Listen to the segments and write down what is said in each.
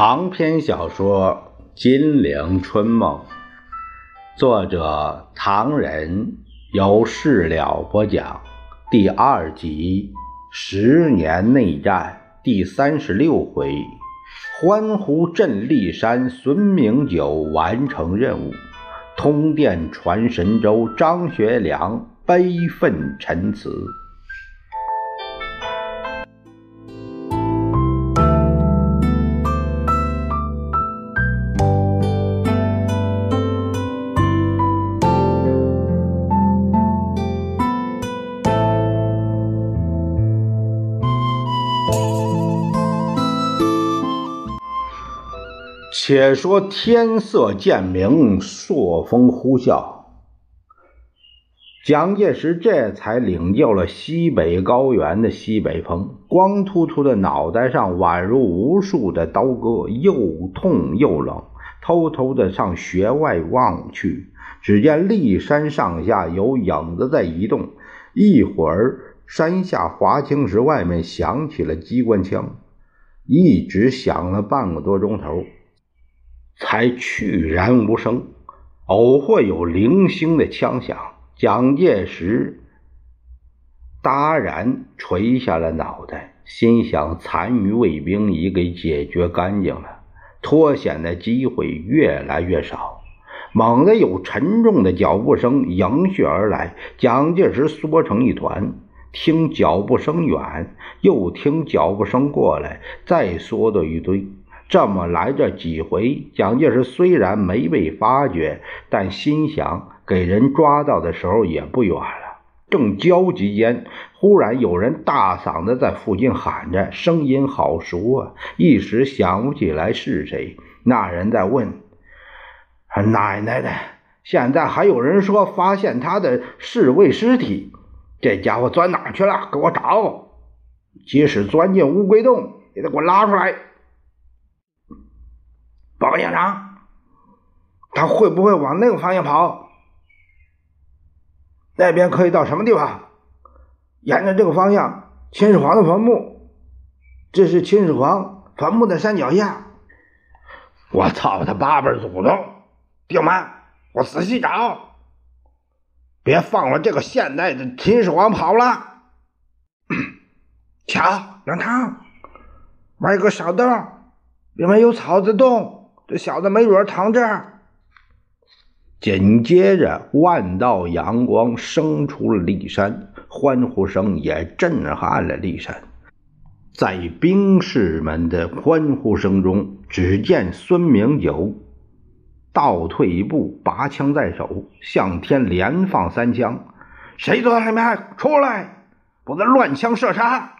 长篇小说《金陵春梦》，作者唐人，由事了播讲，第二集十年内战第三十六回，欢呼镇骊山，孙明九完成任务，通电传神州，张学良悲愤陈词。且说天色渐明，朔风呼啸，蒋介石这才领教了西北高原的西北风。光秃秃的脑袋上宛如无数的刀割，又痛又冷。偷偷的向穴外望去，只见骊山上下有影子在移动。一会儿，山下华清池外面响起了机关枪，一直响了半个多钟头。才去然无声，偶会有零星的枪响。蒋介石答然垂下了脑袋，心想：残余卫兵已给解决干净了，脱险的机会越来越少。猛地有沉重的脚步声迎续而来，蒋介石缩成一团，听脚步声远，又听脚步声过来，再缩到一堆。这么来这几回，蒋介石虽然没被发觉，但心想给人抓到的时候也不远了。正焦急间，忽然有人大嗓子在附近喊着，声音好熟啊！一时想不起来是谁。那人在问：“奶奶的，现在还有人说发现他的侍卫尸体，这家伙钻哪去了？给我找！即使钻进乌龟洞，也得给我拉出来！”报告营长，他会不会往那个方向跑？那边可以到什么地方？沿着这个方向，秦始皇的坟墓，这是秦始皇坟墓的山脚下。我操他八辈祖宗！丁满，我仔细找，别放了这个现代的秦始皇跑了。瞧，杨汤，挖一个小洞，里面有草子洞。这小子没准躺这儿。紧接着，万道阳光升出了骊山，欢呼声也震撼了骊山。在兵士们的欢呼声中，只见孙明九倒退一步，拔枪在手，向天连放三枪。谁坐在里面？出来！不得乱枪射杀！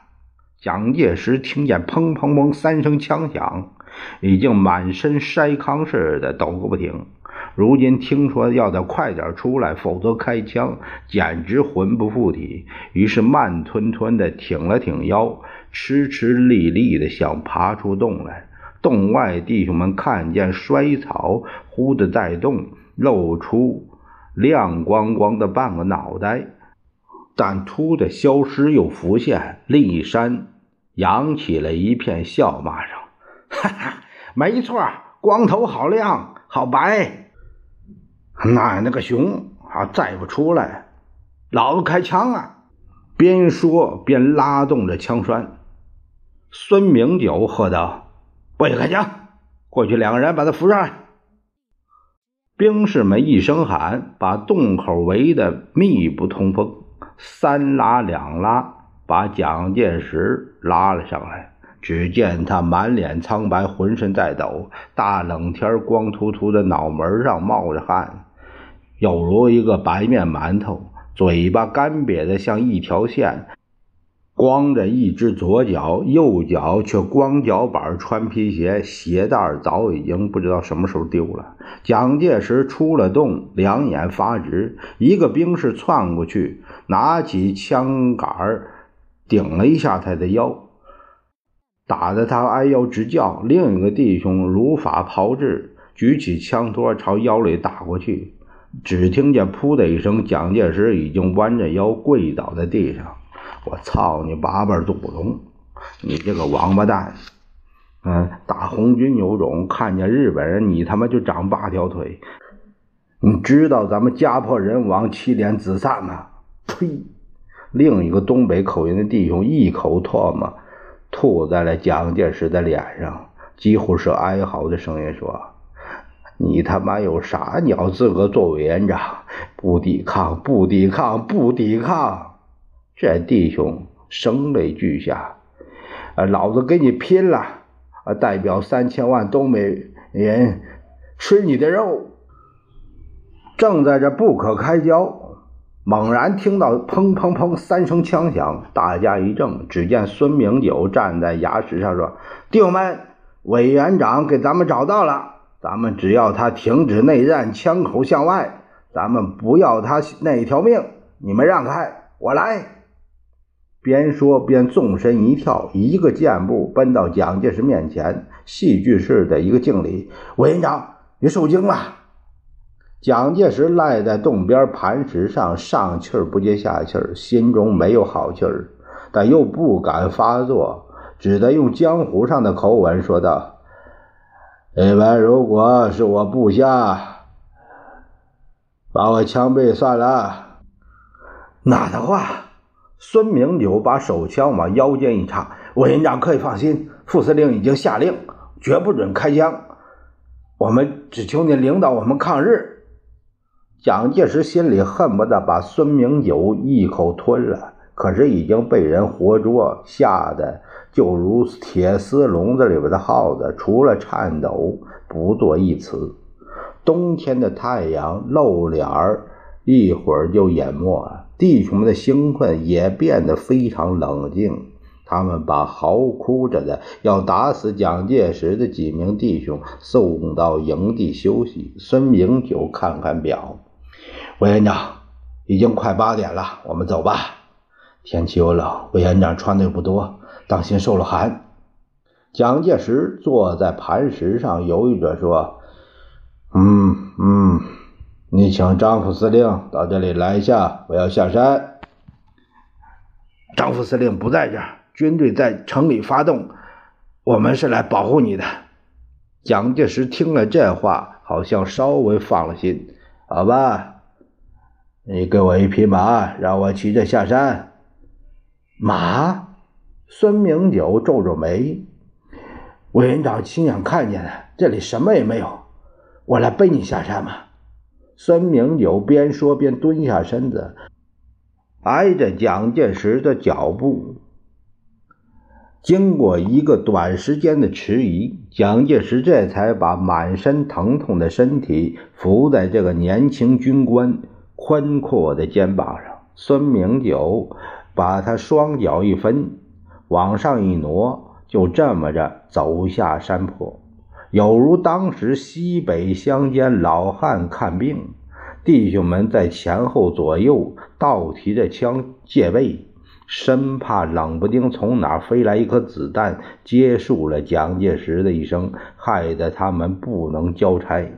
蒋介石听见砰砰砰三声枪响。已经满身筛糠似的抖个不停，如今听说要他快点出来，否则开枪，简直魂不附体。于是慢吞吞的挺了挺腰，吃吃力力的想爬出洞来。洞外弟兄们看见衰草忽的在动，露出亮光光的半个脑袋，但突的消失又浮现。立山扬起了一片笑骂声。哈哈，没错，光头好亮，好白。奶奶个熊啊！再不出来，老子开枪啊！边说边拉动着枪栓。孙明九喝道：“不许开枪！过去两个人把他扶上来。”兵士们一声喊，把洞口围得密不通风，三拉两拉，把蒋介石拉了上来。只见他满脸苍白，浑身在抖，大冷天光秃秃的脑门上冒着汗，有如一个白面馒头，嘴巴干瘪的像一条线，光着一只左脚，右脚却光脚板穿皮鞋，鞋带早已经不知道什么时候丢了。蒋介石出了洞，两眼发直，一个兵士窜过去，拿起枪杆顶了一下他的腰。打得他哎呦直叫，另一个弟兄如法炮制，举起枪托朝腰里打过去。只听见“噗”的一声，蒋介石已经弯着腰跪倒在地上。我操你八辈祖宗！你这个王八蛋！嗯，打红军有种，看见日本人你他妈就长八条腿。你知道咱们家破人亡、妻离子散吗？呸！另一个东北口音的弟兄一口唾沫吐在了蒋介石的脸上，几乎是哀嚎的声音说：“你他妈有啥鸟资格做委员长？不抵抗，不抵抗，不抵抗！”这弟兄声泪俱下：“，老子跟你拼了！代表三千万东北人吃你的肉！”正在这不可开交，猛然听到砰砰砰三声枪响，大家一怔。只见孙明九站在崖石上说：“弟兄们，委员长给咱们找到了，咱们只要他停止内战，枪口向外，咱们不要他那条命。你们让开，我来。”边说边纵身一跳，一个箭步奔到蒋介石面前，戏剧式的一个敬礼：“委员长，你受惊了。”蒋介石赖在洞边磐石上，上气儿不接下气儿，心中没有好气儿，但又不敢发作，只得用江湖上的口吻说道：“你们如果是我部下，把我枪毙算了。”哪的话？孙明九把手枪往腰间一插：“委员长可以放心，副司令已经下令，绝不准开枪。我们只求您领导我们抗日。”蒋介石心里恨不得把孙明九一口吞了，可是已经被人活捉，吓得就如铁丝笼子里边的耗子，除了颤抖不作一词。冬天的太阳露脸儿，一会儿就淹没了。弟兄们的兴奋也变得非常冷静，他们把嚎哭着的要打死蒋介石的几名弟兄送到营地休息。孙明九看看表。委员长，已经快八点了，我们走吧。天气又冷，委员长穿的又不多，当心受了寒。蒋介石坐在磐石上，犹豫着说：“嗯嗯，你请张副司令到这里来一下，我要下山。”张副司令不在这儿，军队在城里发动，我们是来保护你的。蒋介石听了这话，好像稍微放了心。好吧。你给我一匹马，让我骑着下山。马？孙明九皱皱眉。委员长亲眼看见的，这里什么也没有。我来背你下山吧。孙明九边说边蹲下身子，挨着蒋介石的脚步。经过一个短时间的迟疑，蒋介石这才把满身疼痛的身体伏在这个年轻军官。宽阔的肩膀上，孙明九把他双脚一分，往上一挪，就这么着走下山坡，有如当时西北乡间老汉看病，弟兄们在前后左右倒提着枪戒备，生怕冷不丁从哪飞来一颗子弹，结束了蒋介石的一生，害得他们不能交差。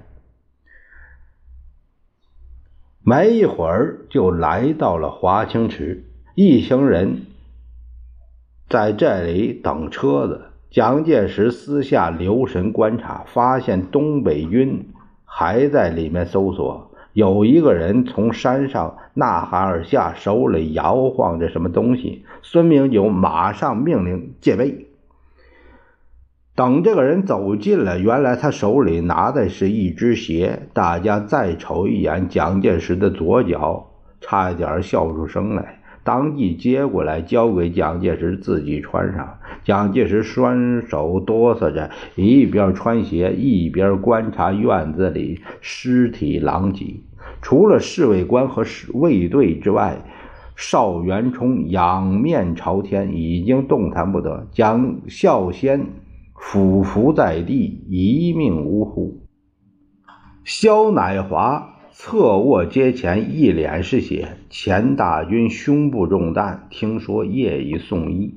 没一会儿，就来到了华清池。一行人在这里等车子。蒋介石私下留神观察，发现东北军还在里面搜索。有一个人从山上呐喊而下，手里摇晃着什么东西。孙明九马上命令戒备。等这个人走近了，原来他手里拿的是一只鞋。大家再瞅一眼蒋介石的左脚，差一点笑出声来，当即接过来交给蒋介石自己穿上。蒋介石双手哆嗦着，一边穿鞋一边观察院子里尸体狼藉。除了侍卫官和卫队之外，邵元冲仰面朝天，已经动弹不得。蒋孝先。俯伏在地，一命呜呼。萧乃华侧卧阶前，一脸是血。钱大军胸部中弹，听说业已送医。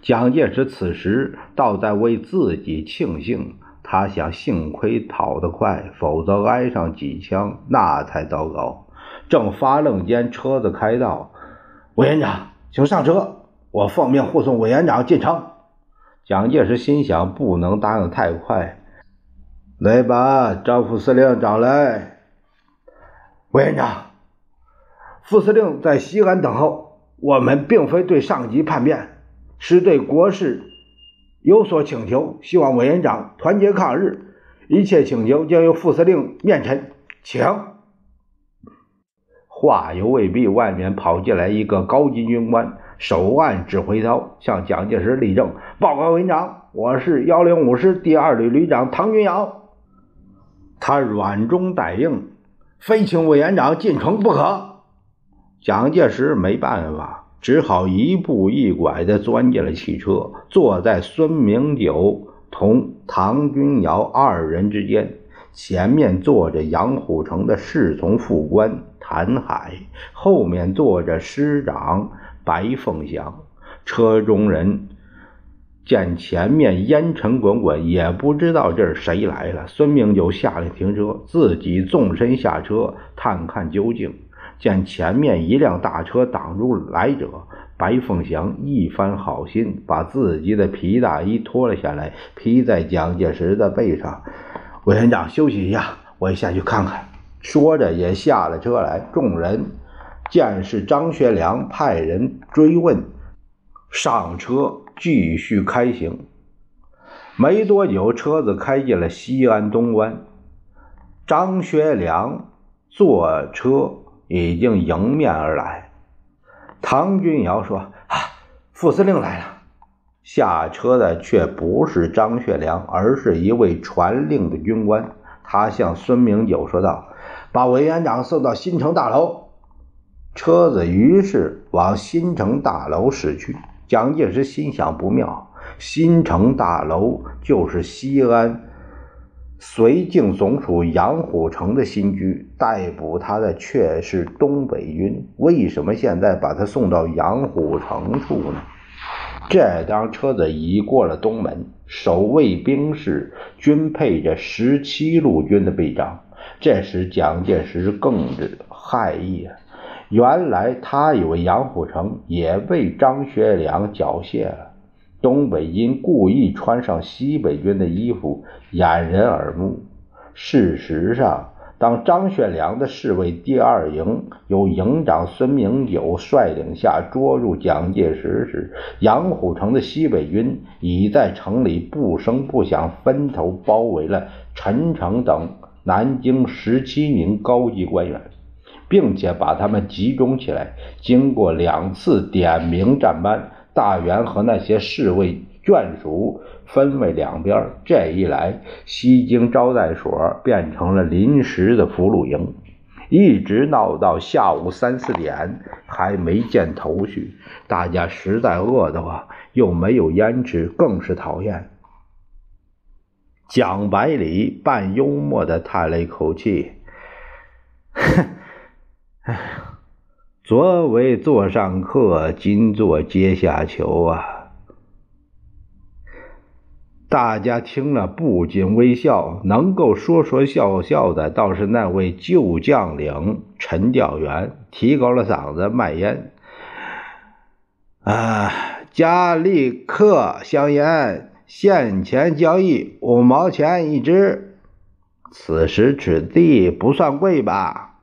蒋介石此时倒在为自己庆幸，他想：幸亏跑得快，否则挨上几枪那才糟糕。正发愣间，车子开到：“委员长，请上车，我奉命护送委员长进城。”蒋介石心想，不能答应太快。来把张副司令找来。委员长，副司令在西安等候。我们并非对上级叛变，是对国事有所请求，希望委员长团结抗日。一切请求将由副司令面陈，请。话犹未毕，外面跑进来一个高级军官，手按指挥刀，向蒋介石立正，报告委员长：“我是幺零五师第二旅旅长唐君尧。”他软中带硬，非请委员长进城不可。蒋介石没办法，只好一步一拐地钻进了汽车，坐在孙明九同唐君尧二人之间。前面坐着杨虎城的侍从副官谭海，后面坐着师长白凤祥。车中人见前面烟尘滚滚，也不知道这是谁来了。孙明就下令停车，自己纵身下车探看究竟。见前面一辆大车挡住来者，白凤祥一番好心，把自己的皮大衣脱了下来，披在蒋介石的背上。委员长休息一下，我下去看看。说着也下了车来。众人见是张学良，派人追问，上车继续开行。没多久，车子开进了西安东关。张学良坐车已经迎面而来。唐君尧说：“啊，副司令来了。”下车的却不是张学良，而是一位传令的军官。他向孙明九说道：“把委员长送到新城大楼。”车子于是往新城大楼驶去。蒋介石心想不妙，新城大楼就是西安绥靖总署杨虎城的新居，逮捕他的却是东北军，为什么现在把他送到杨虎城处呢？这当车子已过了东门，守卫兵士均配着十七路军的臂章。这时蒋介石更是骇异，原来他以为杨虎城也被张学良缴械了。东北军故意穿上西北军的衣服，掩人耳目。事实上。当张学良的侍卫第二营由营长孙明九率领下捉入蒋介石时，杨虎城的西北军已在城里不声不响分头包围了陈诚等南京十七名高级官员，并且把他们集中起来。经过两次点名战班，大员和那些侍卫眷属。分为两边，这一来，西京招待所变成了临时的俘虏营，一直闹到下午三四点还没见头绪。大家实在饿得慌，又没有烟吃，更是讨厌。蒋百里半幽默的叹了一口气：“哼，哎呀，昨为座上客，今做阶下囚啊。”大家听了不禁微笑，能够说说笑笑的倒是那位旧将领陈调元，提高了嗓子卖烟。啊，加利克香烟，现钱交易五毛钱一支，此时此地不算贵吧？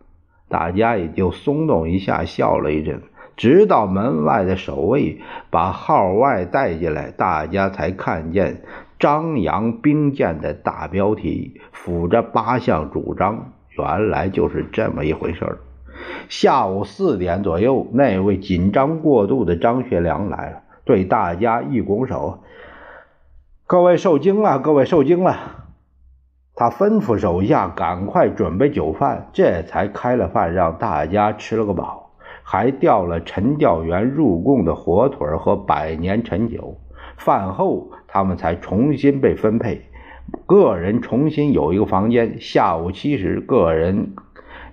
大家也就松动一下，笑了一阵。直到门外的守卫把号外带进来，大家才看见。张扬兵谏的大标题，附着八项主张，原来就是这么一回事下午四点左右，那位紧张过度的张学良来了，对大家一拱手：“各位受惊了，各位受惊了。”他吩咐手下赶快准备酒饭，这才开了饭，让大家吃了个饱，还调了陈调员入贡的火腿和百年陈酒。饭后，他们才重新被分配，个人重新有一个房间。下午七时，个人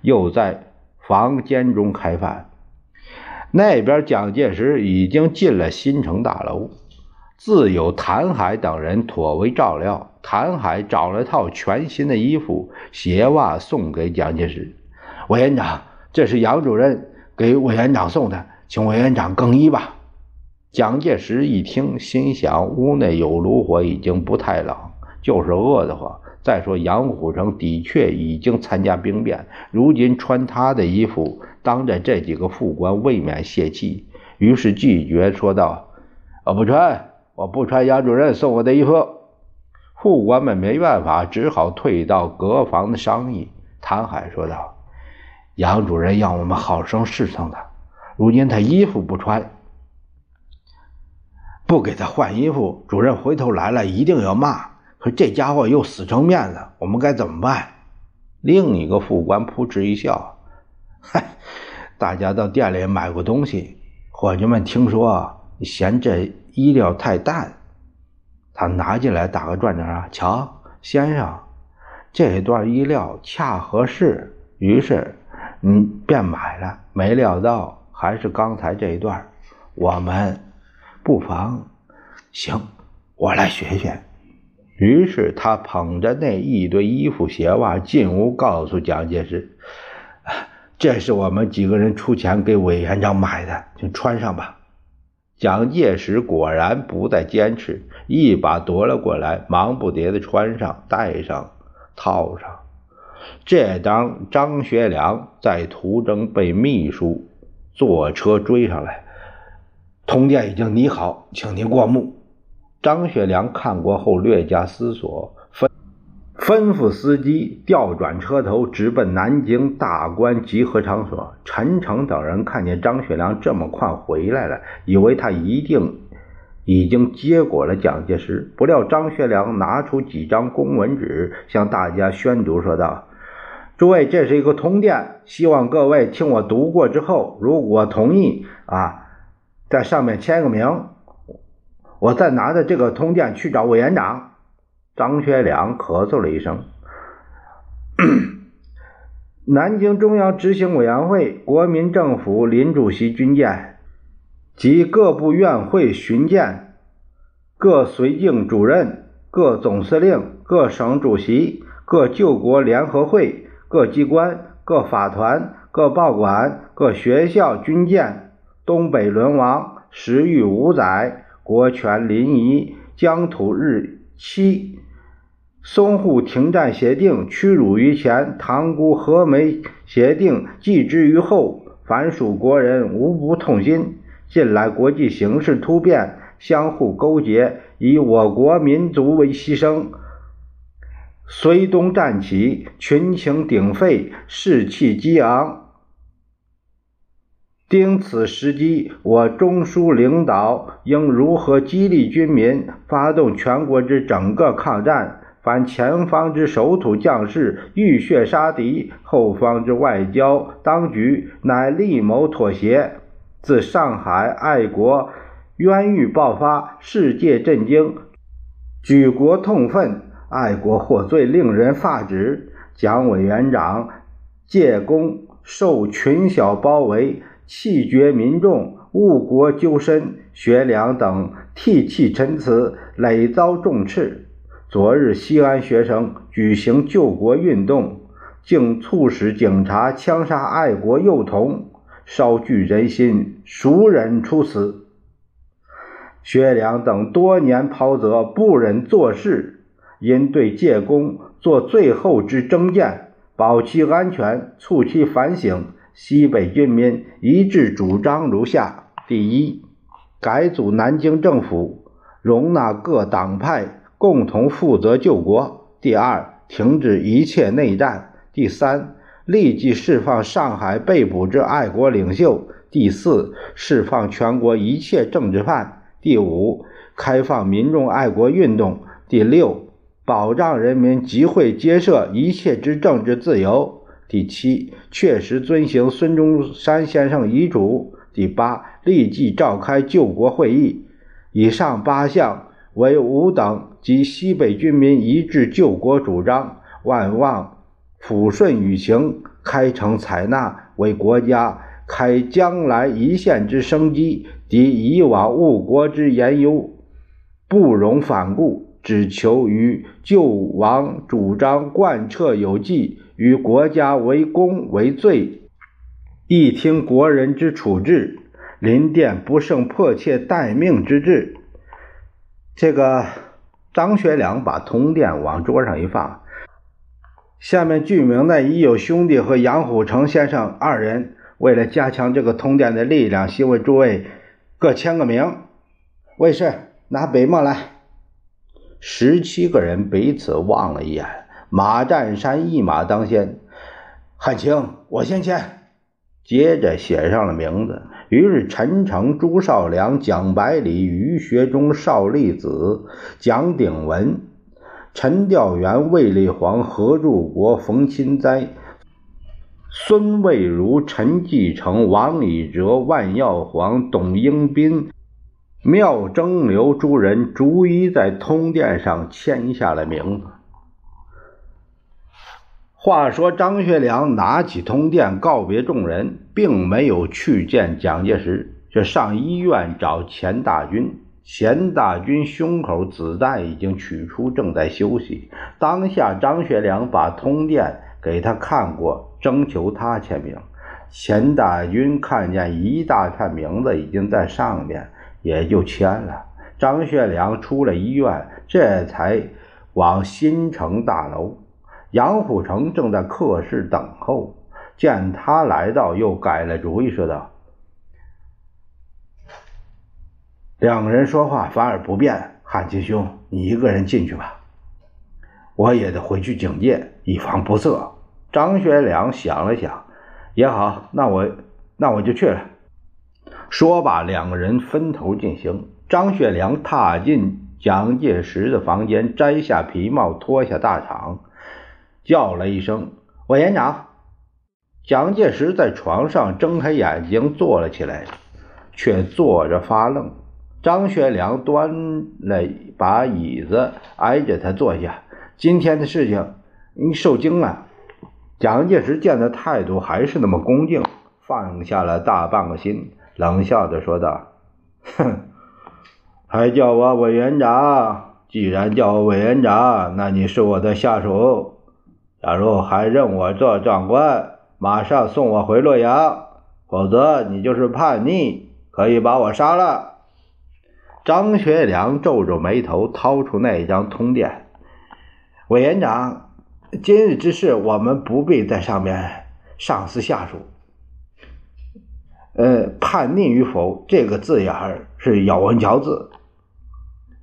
又在房间中开饭。那边，蒋介石已经进了新城大楼，自有谭海等人妥为照料。谭海找了套全新的衣服、鞋袜送给蒋介石。委员长，这是杨主任给委员长送的，请委员长更衣吧。蒋介石一听，心想：屋内有炉火，已经不太冷，就是饿得慌。再说杨虎城的确已经参加兵变，如今穿他的衣服，当着这几个副官，未免泄气。于是拒绝说道：“我不穿，我不穿杨主任送我的衣服。”副官们没办法，只好退到隔房的商议。谭海说道：“杨主任要我们好生侍奉他，如今他衣服不穿，不给他换衣服，主任回头来了一定要骂。”可这家伙又死撑面子，我们该怎么办？另一个副官扑哧一笑：“嗨，大家到店里买过东西，伙计们听说嫌这衣料太淡，他拿进来打个转转啊。瞧，先生，这段衣料恰合适，于是你便买了。没料到还是刚才这一段，我们不妨行，我来学学。”于是他捧着那一堆衣服鞋袜进屋，告诉蒋介石：“这是我们几个人出钱给委员长买的，就穿上吧。”蒋介石果然不再坚持，一把夺了过来，忙不迭的穿上、戴上、套上。这当张学良在途中被秘书坐车追上来，通电已经拟好，请您过目。张学良看过后，略加思索，吩咐司机调转车头，直奔南京大官集合场所。陈诚等人看见张学良这么快回来了，以为他一定已经接过了蒋介石。不料张学良拿出几张公文纸，向大家宣读说道：“诸位，这是一个通电，希望各位听我读过之后，如果同意啊，在上面签个名。”我再拿着这个通电去找委员长。张学良咳嗽了一声。南京中央执行委员会、国民政府林主席军舰及各部院会巡舰、各绥靖主任、各总司令、各省主席、各救国联合会、各机关、各法团、各报馆、各学校军舰东北沦亡，时逾五载。国权临沂，疆土日期，淞沪停战协定屈辱于前，塘沽和美协定继之于后，凡属国人无不痛心。近来国际形势突变，相互勾结，以我国民族为牺牲。绥东战起，群情鼎沸，士气激昂。盯此时机，我中枢领导应如何激励军民，发动全国之整个抗战？凡前方之守土将士浴血杀敌，后方之外交当局乃力谋妥协。自上海爱国冤狱爆发，世界震惊，举国痛愤，爱国获罪，令人发指。蒋委员长借功受群小包围。气绝民众，误国纠身，学良等涕泣陈词，累遭重斥。昨日西安学生举行救国运动，竟促使警察枪杀爱国幼童，稍具人心，孰忍出此？薛良等多年袍泽，不忍做事，因对借功做最后之征谏，保其安全，促其反省。西北军民一致主张如下：第一，改组南京政府，容纳各党派共同负责救国；第二，停止一切内战；第三，立即释放上海被捕之爱国领袖；第四，释放全国一切政治犯；第五，开放民众爱国运动；第六，保障人民集会结社一切之政治自由。第七，确实遵行孙中山先生遗嘱。第八，立即召开救国会议。以上八项为吾等及西北军民一致救国主张，万望抚顺舆情，开诚采纳，为国家开将来一线之生机。敌以往误国之言忧，不容反顾，只求于救亡主张贯彻有纪。与国家为公为罪，一听国人之处置，临殿不胜迫切待命之志。这个张学良把通电往桌上一放，下面具名的已有兄弟和杨虎城先生二人，为了加强这个通电的力量，希望诸位各签个名。卫士，拿笔墨来。十七个人彼此望了一眼，马占山一马当先，汉卿，我先签。接着写上了名字。于是陈诚、朱绍良、蒋百里、于学忠、邵力子、蒋鼎文、陈调元、魏立煌、何柱国、冯钦哉、孙蔚如、陈继承、王以哲、万耀煌、董英斌、廖征流诸人逐一在通电上签下了名字。话说张学良拿起通电告别众人，并没有去见蒋介石，却上医院找钱大军。钱大军胸口子弹已经取出，正在休息。当下张学良把通电给他看过，征求他签名。钱大军看见一大串名字已经在上面，也就签了。张学良出了医院，这才往新城大楼。杨虎城正在客室等候，见他来到，又改了主意，说道：“两个人说话反而不便，汉卿兄，你一个人进去吧，我也得回去警戒，以防不测。”张学良想了想，也好，那我那我就去了。说罢，两个人分头进行。张学良踏进蒋介石的房间，摘下皮帽，脱下大氅。叫了一声“委员长”，蒋介石在床上睁开眼睛坐了起来，却坐着发愣。张学良端了把椅子挨着他坐下。今天的事情，你受惊了。蒋介石见他态度还是那么恭敬，放下了大半个心，冷笑着说道：“哼，还叫我委员长？既然叫我委员长，那你是我的下属。”假如还认我做长官，马上送我回洛阳；否则，你就是叛逆，可以把我杀了。张学良皱皱眉头，掏出那一张通电。委员长，今日之事，我们不必在上面上司下属。呃，叛逆与否，这个字眼儿是咬文嚼字。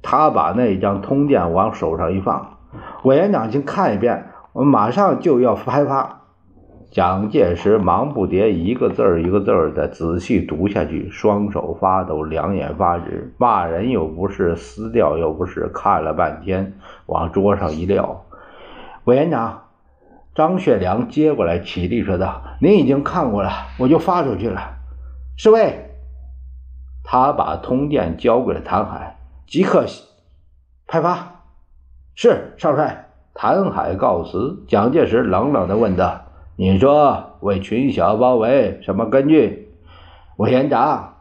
他把那一张通电往手上一放，委员长，请看一遍。我们马上就要开发。蒋介石忙不迭，一个字儿一个字儿的仔细读下去，双手发抖，两眼发直，骂人又不是，撕掉又不是，看了半天，往桌上一撂。委员长，张学良接过来，起立说道：“您已经看过了，我就发出去了。”侍卫，他把通电交给了谭海，即刻派发。是少帅。谭海告辞，蒋介石冷冷地问道：“你说为群小包围，什么根据？”委员长，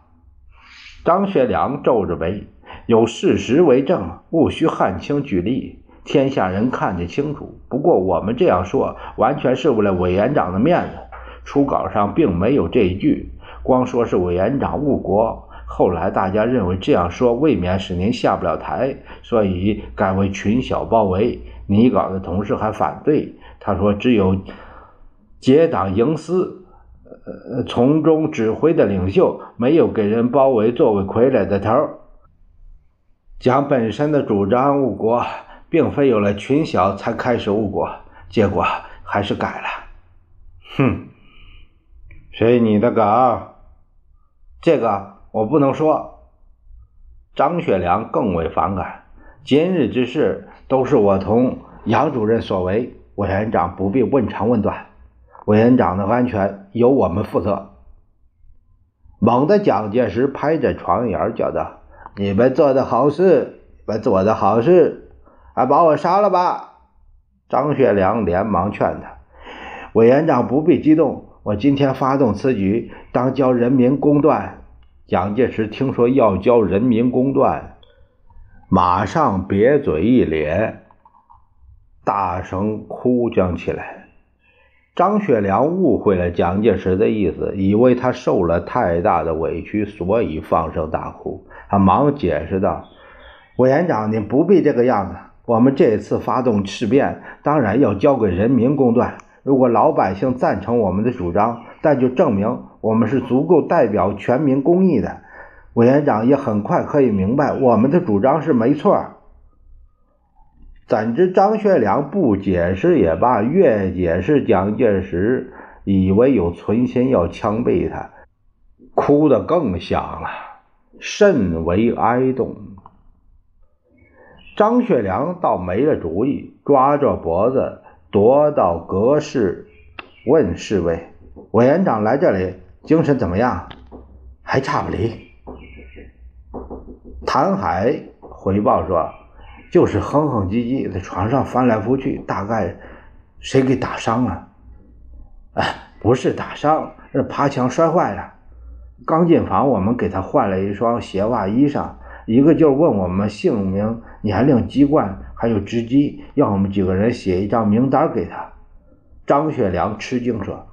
张学良皱着眉：“有事实为证，务需汉卿举例，天下人看得清楚。不过我们这样说，完全是为了委员长的面子。初稿上并没有这一句，光说是委员长误国。后来大家认为这样说未免使您下不了台，所以改为群小包围。”你稿的同事还反对，他说：“只有结党营私，呃，从中指挥的领袖，没有给人包围作为傀儡的头。蒋本身的主张误国，并非有了群小才开始误国，结果还是改了。”哼，谁你的稿？这个我不能说。张学良更为反感。今日之事都是我同杨主任所为，委员长不必问长问短，委员长的安全由我们负责。猛地，蒋介石拍着床沿叫道：“你们做的好事，你们做的好事，还把我杀了吧！”张学良连忙劝他：“委员长不必激动，我今天发动此举，当教人民公断。”蒋介石听说要交人民公断。马上瘪嘴一咧，大声哭将起来。张学良误会了蒋介石的意思，以为他受了太大的委屈，所以放声大哭。他忙解释道：“委员长，您不必这个样子。我们这次发动事变，当然要交给人民公断。如果老百姓赞成我们的主张，那就证明我们是足够代表全民公义的。委员长也很快可以明白，我们的主张是没错。”怎知张学良不解释也罢，越解释蒋介石以为有存心要枪毙他，哭得更响了，甚为哀动。张学良倒没了主意，抓着脖子踱到阁室，问侍卫：“委员长来这里，精神怎么样？还差不离。”谭海回报说。就是哼哼唧唧在床上翻来覆去，大概谁给打伤了？哎，不是打伤，是爬墙摔坏了。刚进房，我们给他换了一双鞋袜衣裳，一个劲问我们姓名、年龄、籍贯，还有职级，要我们几个人写一张名单给他。张学良吃惊说：“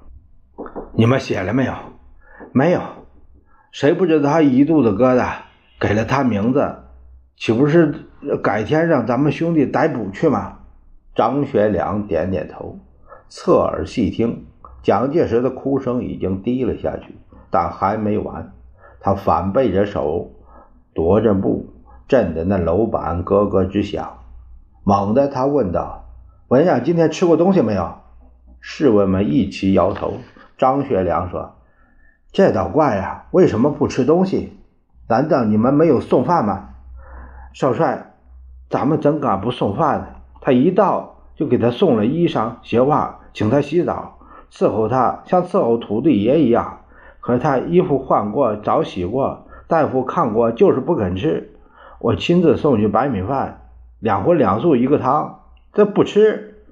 你们写了没有？没有。谁不知道他一肚子疙瘩？给了他名字。”岂不是改天让咱们兄弟逮捕去吗？张学良点点头，侧耳细听，蒋介石的哭声已经低了下去，但还没完。他反背着手，踱着步，震得那楼板咯咯直响。猛地，他问道：“文员今天吃过东西没有？”侍卫们一起摇头。张学良说：“这倒怪呀，为什么不吃东西？难道你们没有送饭吗？”少帅，咱们怎敢不送饭呢？他一到就给他送了衣裳、鞋袜，请他洗澡，伺候他像伺候土地爷一样。可是他衣服换过、澡洗过、大夫看过，就是不肯吃。我亲自送去白米饭，两荤两素一个汤，这不吃。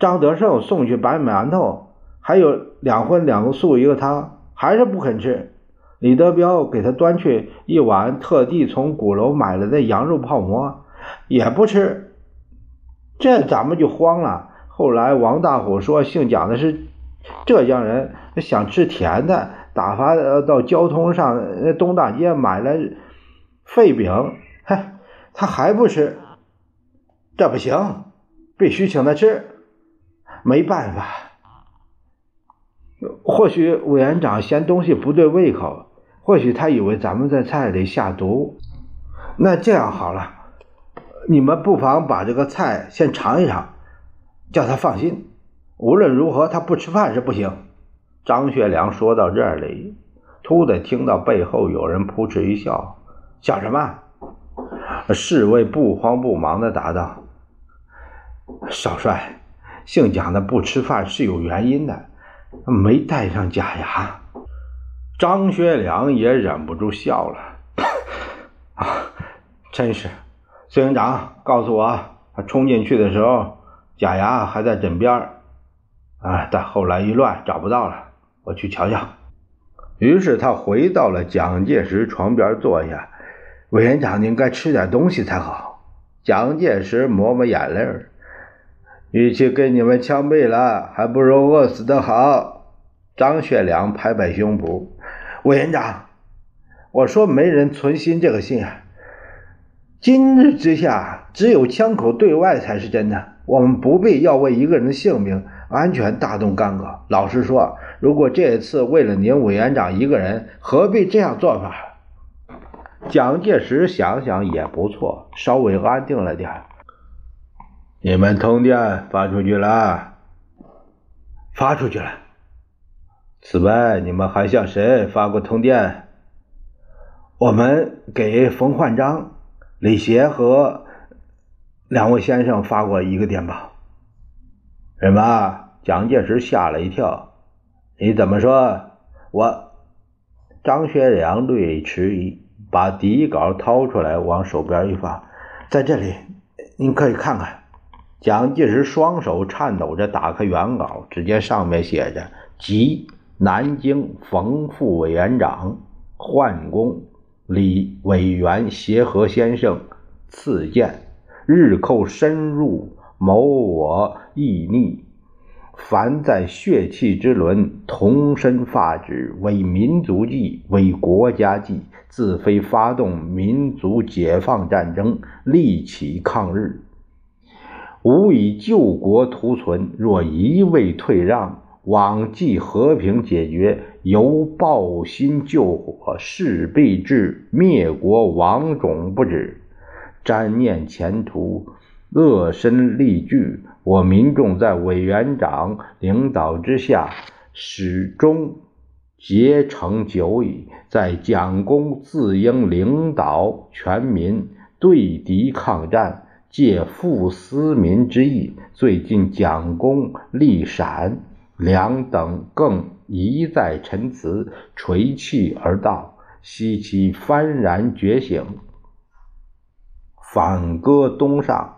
张德胜送去白馒头，还有两荤两素一个汤，还是不肯吃。李德彪给他端去一碗特地从鼓楼买来的羊肉泡馍，也不吃。这咱们就慌了。后来王大虎说姓蒋的是浙江人，想吃甜的，打发到交通上东大街买了废饼，嗨，他还不吃。这不行，必须请他吃。没办法，或许委员长嫌东西不对胃口。或许他以为咱们在菜里下毒，那这样好了，你们不妨把这个菜先尝一尝，叫他放心。无论如何，他不吃饭是不行。张学良说到这里，突的听到背后有人扑哧一笑，笑什么？侍卫不慌不忙的答道：“少帅，姓蒋的不吃饭是有原因的，没带上假牙。”张学良也忍不住笑了，啊，真是！孙营长告诉我，他冲进去的时候，假牙还在枕边啊，但后来一乱找不到了，我去瞧瞧。于是他回到了蒋介石床边坐下。委员长，您该吃点东西才好。蒋介石抹抹眼泪与其给你们枪毙了，还不如饿死的好。张学良拍拍胸脯。委员长，我说没人存心这个心啊！今日之下，只有枪口对外才是真的。我们不必要为一个人的性命安全大动干戈。老实说，如果这次为了您委员长一个人，何必这样做法？蒋介石想想也不错，稍微安定了点。你们通电发出去了？发出去了。此外，你们还向谁发过通电？我们给冯焕章、李协和两位先生发过一个电报。什么？蒋介石吓了一跳。你怎么说？我张学良略迟疑，把底稿掏出来，往手边一放，在这里，您可以看看。蒋介石双手颤抖着打开原稿，只见上面写着“即”。南京冯副委员长宦公李委员协和先生赐见，日寇深入，谋我意逆，凡在血气之轮，同身发指，为民族计，为国家计，自非发动民族解放战争，立起抗日，吾以救国图存。若一味退让，罔计和平解决，犹抱薪救火，势必致灭国亡种不止。瞻念前途，恶身力拒。我民众在委员长领导之下，始终结成久矣。在蒋公自应领导全民对敌抗战，借富思民之意。最近蒋公、立闪两等更一再陈词，垂泣而道：“希其幡然觉醒，反戈东上。”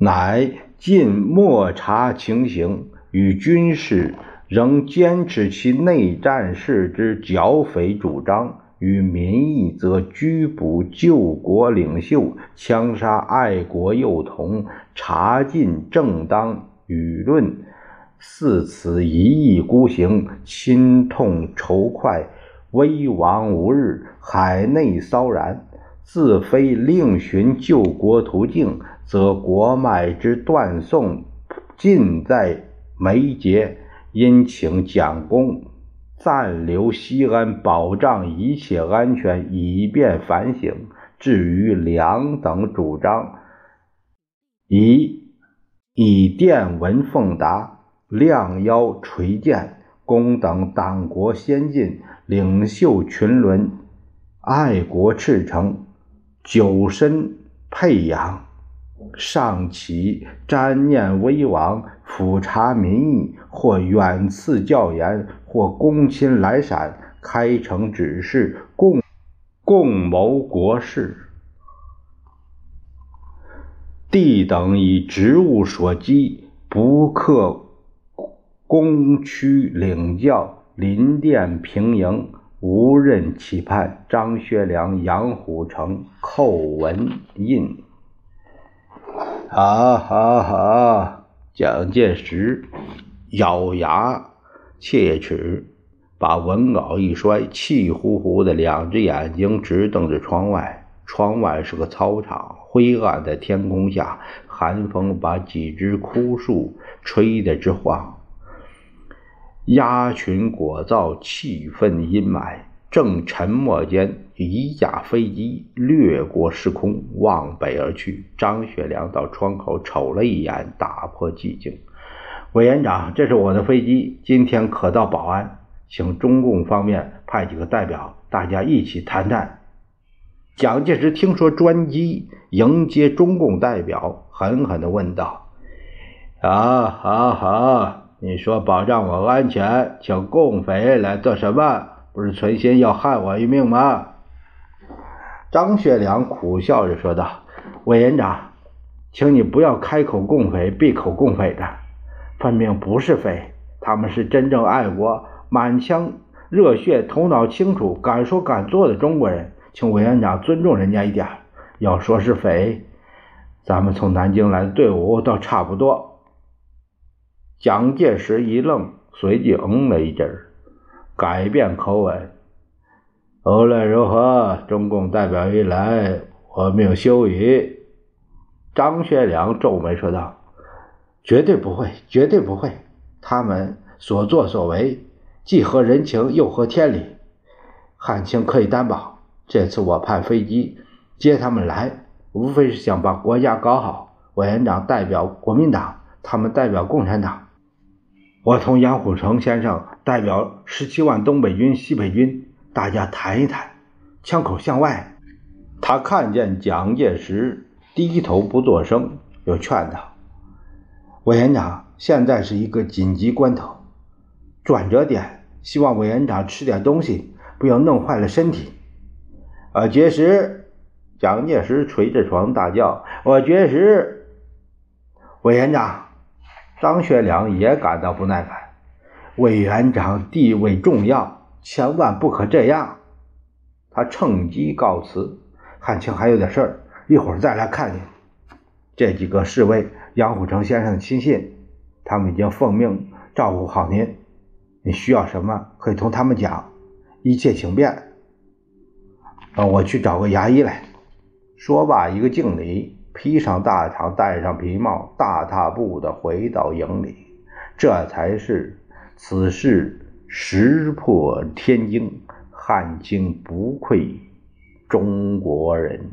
乃尽莫察情形，与军事仍坚持其内战事之剿匪主张；与民意则拘捕救国领袖，枪杀爱国幼童，查禁正当舆论。似此一意孤行，心痛仇快，危亡无日，海内骚然。自非另寻救国途径。则国脉之断送尽在眉睫，因请蒋公暂留西安，保障一切安全，以便反省。至于两等主张，以以电文奉达，亮腰垂荐，公等党国先进，领袖群伦，爱国赤诚，久身培养。上启瞻念危亡，俯察民意，或远赐教言，或公亲来闪，开诚指示，共共谋国事。帝等以职务所积，不克攻区领教，临殿平营，无任期盼。张学良、杨虎城叩文印。好，好，好！蒋介石咬牙切齿，把文稿一摔，气呼呼的，两只眼睛直瞪着窗外。窗外是个操场，灰暗的天空下，寒风把几只枯树吹得直晃。鸭群裹噪，气氛阴霾。正沉默间，一架飞机掠过时空，往北而去。张学良到窗口瞅了一眼，打破寂静：“委员长，这是我的飞机，今天可到保安，请中共方面派几个代表，大家一起谈谈。”蒋介石听说专机迎接中共代表，狠狠地问道：“好，好，好，你说保障我安全，请共匪来做什么？”不是存心要害我一命吗？张学良苦笑着说道：“委员长，请你不要开口共匪，闭口共匪的，分明不是匪，他们是真正爱国、满腔热血、头脑清楚、敢说敢做的中国人，请委员长尊重人家一点。要说是匪，咱们从南京来的队伍倒差不多。”蒋介石一愣，随即嗯了一阵儿。改变口吻，无论如何，中共代表一来，我命休矣。张学良皱眉说道：“绝对不会，绝对不会。他们所作所为，既合人情，又合天理。汉卿可以担保，这次我派飞机接他们来，无非是想把国家搞好。委员长代表国民党，他们代表共产党。”我同杨虎城先生代表十七万东北军、西北军，大家谈一谈，枪口向外。他看见蒋介石低头不作声，又劝道：“委员长，现在是一个紧急关头，转折点，希望委员长吃点东西，不要弄坏了身体。”啊，绝食！蒋介石捶着床大叫：“我绝食！”委员长。张学良也感到不耐烦，委员长地位重要，千万不可这样。他趁机告辞：“汉卿还有点事儿，一会儿再来看你。”这几个侍卫，杨虎城先生的亲信，他们已经奉命照顾好您。你需要什么，可以同他们讲，一切请便。啊，我去找个牙医来。说罢，一个敬礼，披上大氅，戴上皮帽，大踏步的回到营里。这才是此事石破天惊，汉卿不愧中国人。